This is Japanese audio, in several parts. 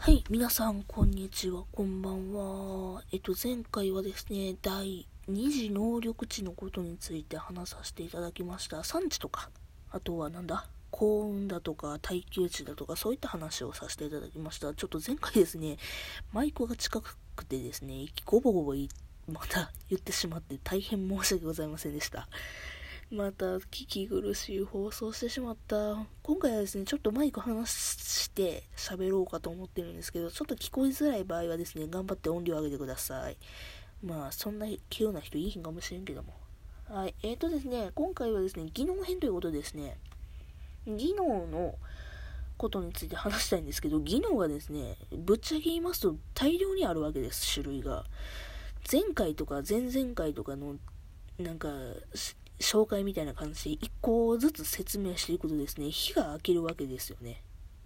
はい、皆さん、こんにちは、こんばんは。えっと、前回はですね、第2次能力値のことについて話させていただきました。産地とか、あとはなんだ、幸運だとか、耐久値だとか、そういった話をさせていただきました。ちょっと前回ですね、マイクが近くてですね、ゴボゴボまた言ってしまって大変申し訳ございませんでした。また聞き苦しい放送してしまった。今回はですね、ちょっとマイク離して喋ろうかと思ってるんですけど、ちょっと聞こえづらい場合はですね、頑張って音量上げてください。まあ、そんな器用な人いいんかもしれんけども。はい。えーとですね、今回はですね、技能編ということですね。技能のことについて話したいんですけど、技能がですね、ぶっちゃけ言いますと大量にあるわけです、種類が。前回とか前々回とかの、なんか、紹介みたいな感じで1個ずつ説明していくとですね、火が明けるわけですよね。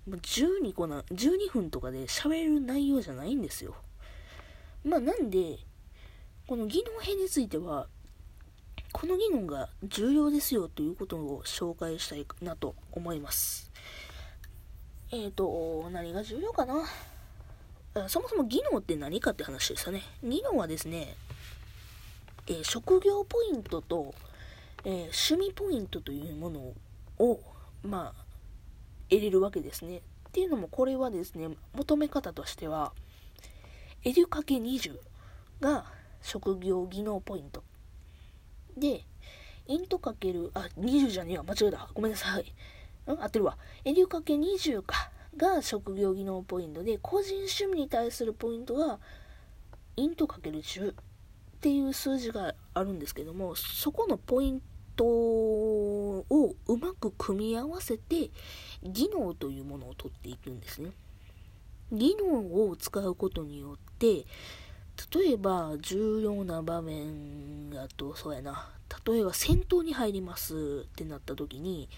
12個な、12分とかで喋る内容じゃないんですよ。まあなんで、この技能編については、この技能が重要ですよということを紹介したいなと思います。えっ、ー、と、何が重要かな？そもそも技能って何かって話ですよね。技能はですね、えー、職業ポイントと、えー、趣味ポイントというものを、まあ、得れるわけですね。っていうのも、これはですね、求め方としては、エデュかけ20が職業技能ポイント。で、イントかける、あ、20じゃねえわ、間違えた。ごめんなさい。うん、合ってるわ。エデュかけ20かが職業技能ポイントで、個人趣味に対するポイントが、イントかける10っていう数字があるんですけども、そこのポイントをうまく組み合わせて技能というものを取っていくんですね。技能を使うことによって例えば重要な場面だとそうやな。例えば戦闘に入りますってなった時に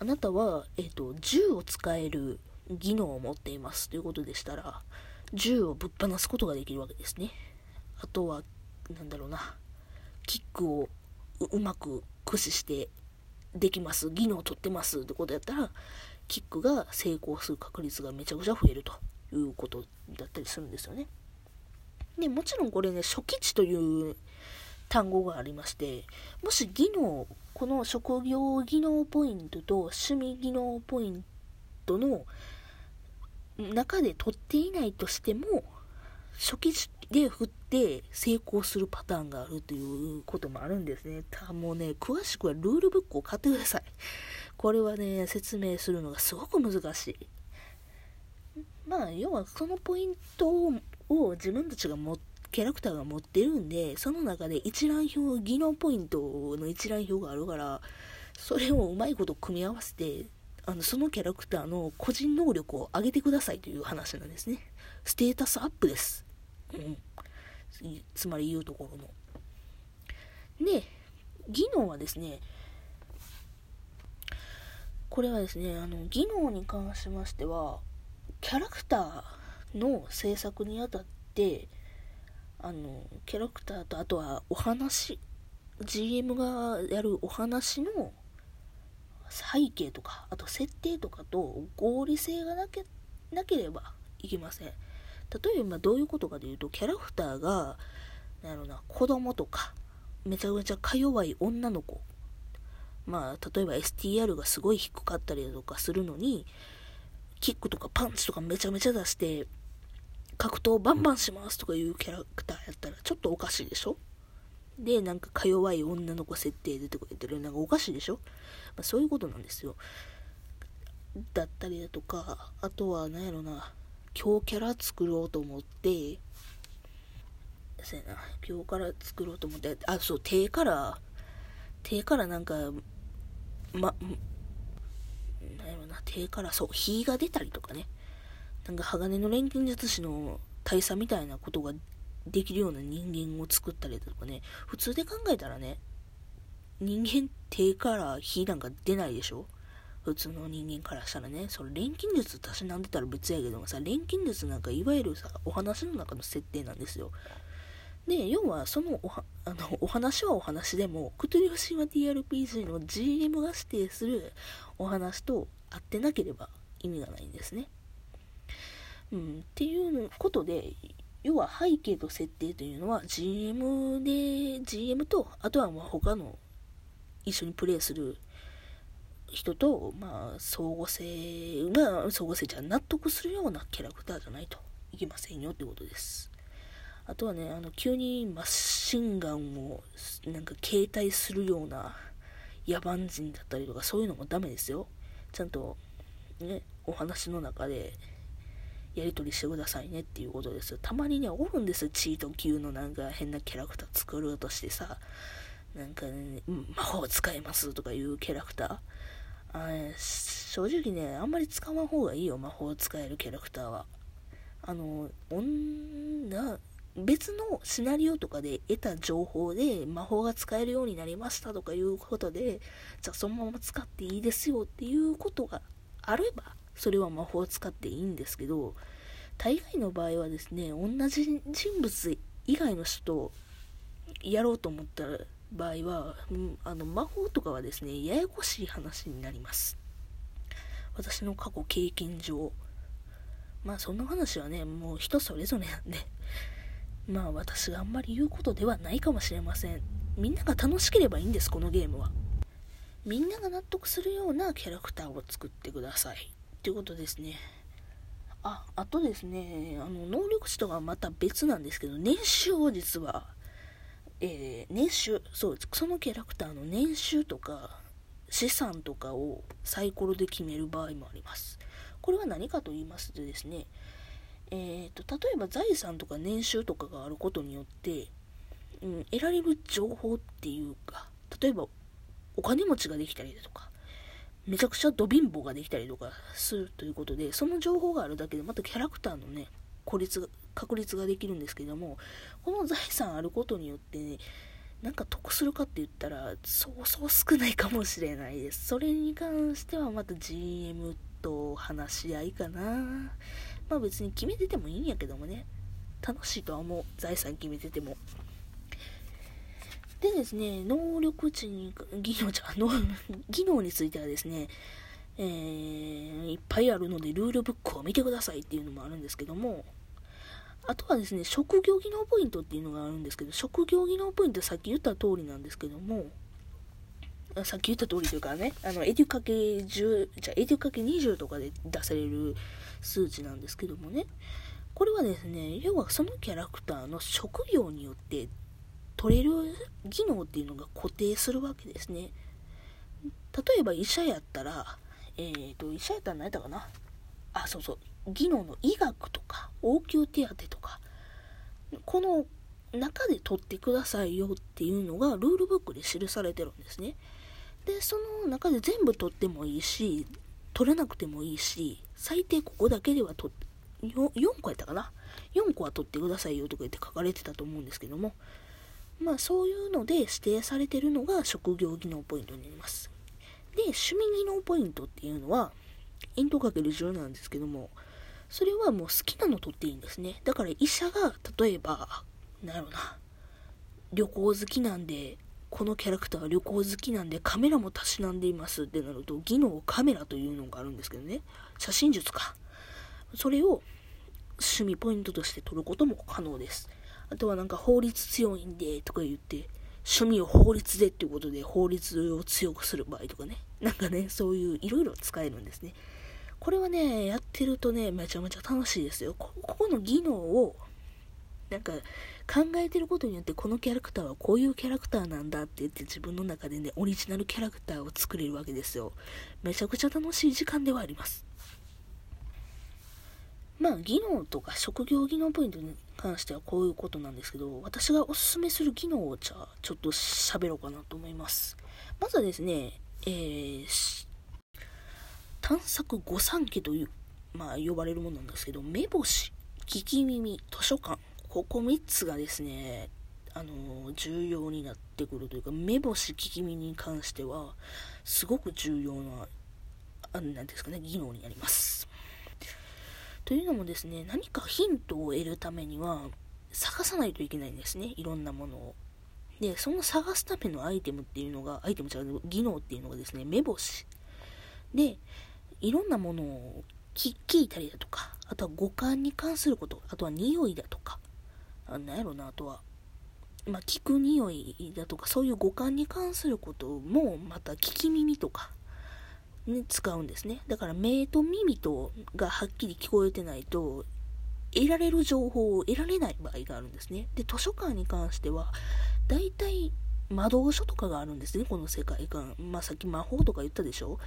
あなたは、えーと、銃を使える技能を持っていますということでしたら銃をぶっ放すことができるわけですね。あとはなんだろうな。キックをうまく駆使してできます、技能を取ってますってことやったら、キックが成功する確率がめちゃくちゃ増えるということだったりするんですよね。で、もちろんこれね、初期値という単語がありまして、もし技能、この職業技能ポイントと趣味技能ポイントの中で取っていないとしても、初期で振って成功するパターンがあるということもあるんですね。たもうね、詳しくはルールブックを買ってください。これはね、説明するのがすごく難しい。まあ、要はそのポイントを自分たちが持キャラクターが持ってるんで、その中で一覧表、技能ポイントの一覧表があるから、それをうまいこと組み合わせて、あのそのキャラクターの個人能力を上げてくださいという話なんですね。ステータスアップです。うん、つまり言うところの。で、技能はですね、これはですね、あの、技能に関しましては、キャラクターの制作にあたって、あの、キャラクターと、あとはお話、GM がやるお話の背景とか、あと設定とかと合理性がなけなければいけません。例えばどういうことかというと、キャラクターが、なんやろな、子供とか、めちゃめちゃか弱い女の子。まあ、例えば STR がすごい低かったりだとかするのに、キックとかパンチとかめちゃめちゃ出して、格闘バンバンしますとかいうキャラクターやったらちょっとおかしいでしょ？で、なんかか弱い女の子設定出てくれてる。なんかおかしいでしょ、まあ、そういうことなんですよ。だったりだとか、あとは何やろな、今日キャラ作ろうと思って、そうやな、今日から作ろうと思って、あ、そう、手から、手からなんか、ま、なんやろな、手から、そう、火が出たりとかね、なんか鋼の錬金術師の大佐みたいなことができるような人間を作ったりとかね、普通で考えたらね、人間手から火なんか出ないでしょ。普通の人間からしたらね、それ錬金術たしなんでたら別やけどもさ、錬金術なんかいわゆるさ、お話の中の設定なんですよ。で、要はそのおはあのお話はお話でも、クトゥリフシマ TRPG の GM が指定するお話と合ってなければ意味がないんですね。うん、っていうことで、要は背景と設定というのは GM で、GM と、あとはまあ他の一緒にプレイする人と、まあ、相互性が、相互性じゃ納得するようなキャラクターじゃないといけませんよってことです。あとはね、あの、急にマシンガンを、なんか携帯するような野蛮人だったりとか、そういうのもダメですよ。ちゃんと、ね、お話の中で、やり取りしてくださいねっていうことですたまにね、おるんですよ、チート級のなんか変なキャラクター作ろうとしてさ、なんかね、魔法使えますとかいうキャラクター。あ、正直ね、あんまり使わん方がいいよ、魔法を使えるキャラクターは。あの、女、別のシナリオとかで得た情報で魔法が使えるようになりましたとかいうことで、じゃあそのまま使っていいですよっていうことがあれば、それは魔法を使っていいんですけど、大概の場合はですね、同じ人物以外の人とやろうと思ったら、場合は、うん、あの魔法とかはですね、ややこしい話になります。私の過去経験上。まあそんな話はね、もう人それぞれなんで、まあ私があんまり言うことではないかもしれません。みんなが楽しければいいんです、このゲームは。みんなが納得するようなキャラクターを作ってください。っていうことですね。あ、あとですね、あの、能力値とはまた別なんですけど、年収を実はえー、年収、そう、そのキャラクターの年収とか資産とかをサイコロで決める場合もあります。これは何かと言いますとですね、えーと、例えば財産とか年収とかがあることによって、うん、得られる情報っていうか、例えばお金持ちができたりだとか、めちゃくちゃド貧乏ができたりとかするということで、その情報があるだけでまたキャラクターのね、孤立が確率ができるんですけどもこの財産あることによって、ね、なんか得するかって言ったらそうそう少ないかもしれないです。それに関してはまた GM と話し合いかな。まあ別に決めててもいいんやけどもね。楽しいとは思う。財産決めてても。でですね、能力値に、技能じゃ、技能についてはですね、えー、いっぱいあるので、ルールブックを見てくださいっていうのもあるんですけども、あとはですね、職業技能ポイントっていうのがあるんですけど、職業技能ポイントさっき言った通りなんですけども、さっき言った通りというかね、あの、エデュかけ10、じゃエデュかけ20とかで出される数値なんですけどもね、これはですね、要はそのキャラクターの職業によって取れる技能っていうのが固定するわけですね。例えば医者やったら、えっ、ー、と、医者やったら何やったかな？あ、そうそう、技能の医学とか応急手当とかこの中で取ってくださいよっていうのがルールブックで記されてるんですね。でその中で全部取ってもいいし取らなくてもいいし最低ここだけでは取って 4, 個やったかな？4個は取ってくださいよとか言って書かれてたと思うんですけどもまあそういうので指定されてるのが職業技能ポイントになります。で趣味技能ポイントっていうのはイントかける10なんですけどもそれはもう好きなの取っていいんですね。だから医者が、例えば、なんやろな、旅行好きなんで、このキャラクターは旅行好きなんでカメラもたしなんでいますってなると、技能カメラというのがあるんですけどね。写真術か。それを趣味ポイントとして取ることも可能です。あとはなんか法律強いんでとか言って、趣味を法律でっていうことで法律を強くする場合とかね。なんかね、そういういろいろ使えるんですね。これはね、やってるとね、めちゃめちゃ楽しいですよ。ここの技能を、なんか、考えてることによって、このキャラクターはこういうキャラクターなんだって言って自分の中でね、オリジナルキャラクターを作れるわけですよ。めちゃくちゃ楽しい時間ではあります。まあ、技能とか職業技能ポイントに関してはこういうことなんですけど、私がおすすめする技能をじゃあ、ちょっと喋ろうかなと思います。まずはですね、えー、探索御三家という、まあ、呼ばれるものなんですけど、目星、聞き耳、図書館、ここ3つがですね、あの重要になってくるというか、目星、聞き耳に関しては、すごく重要な、あなんですかね、技能になります。というのもですね、何かヒントを得るためには、探さないといけないんですね、いろんなものを。で、その探すためのアイテムっていうのが、アイテムじゃ技能っていうのがですね、目星。で、いろんなものを聞いたりだとか、あとは五感に関すること、あとは匂いだとか、あなんやろな、あとは、まあ、聞く匂いだとか、そういう五感に関することも、また聞き耳とか、ね、使うんですね。だから目と耳とがはっきり聞こえてないと、得られる情報を得られない場合があるんですね。で、図書館に関しては、大体魔導書とかがあるんですね、この世界観。まあ、さっき魔法とか言ったでしょ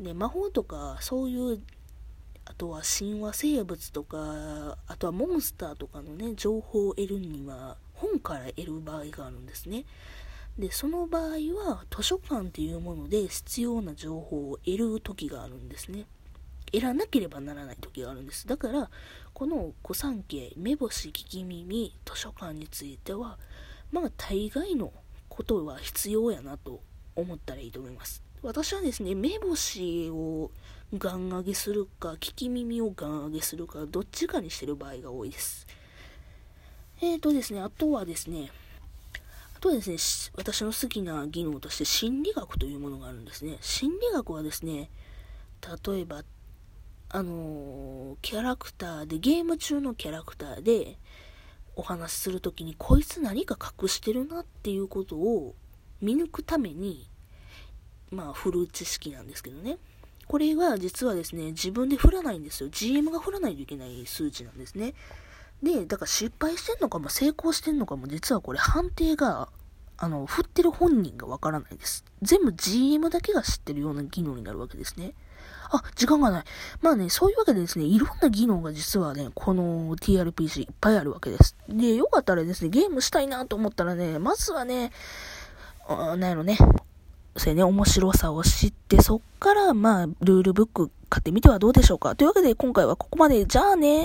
で、魔法とか、そういう、あとは神話生物とか、あとはモンスターとかのね、情報を得るには、本から得る場合があるんですね。で、その場合は、図書館っていうもので必要な情報を得る時があるんですね。得らなければならない時があるんです。だから、この古参系、目星、聞き耳、図書館については、まあ、大概のことは必要やなと思ったらいいと思います。私はですね、目星をガン上げするか、聞き耳をガン上げするか、どっちかにしてる場合が多いです。えーとですね、あとはですね、あとはですね、私の好きな技能として心理学というものがあるんですね。心理学はですね、例えば、あのー、キャラクターで、ゲーム中のキャラクターで、お話しする時にこいつ何か隠してるなっていうことを見抜くためにまあ振る知識なんですけどね。これが実はですね自分で振らないんですよ。GM が振らないといけない数値なんですね。でだから失敗してんのかも成功してんのかも実はこれ判定があの振ってる本人がわからないです。全部 GM だけが知ってるような技能になるわけですね。あ、時間がない。まあね、そういうわけでですね、いろんな技能が実はね、この TRPG いっぱいあるわけです。で、よかったらですね、ゲームしたいなと思ったらね、まずはね、あなんやろね、そうやね、面白さを知って、そっから、まあ、ルールブック買ってみてはどうでしょうか。というわけで、今回はここまで。じゃあね。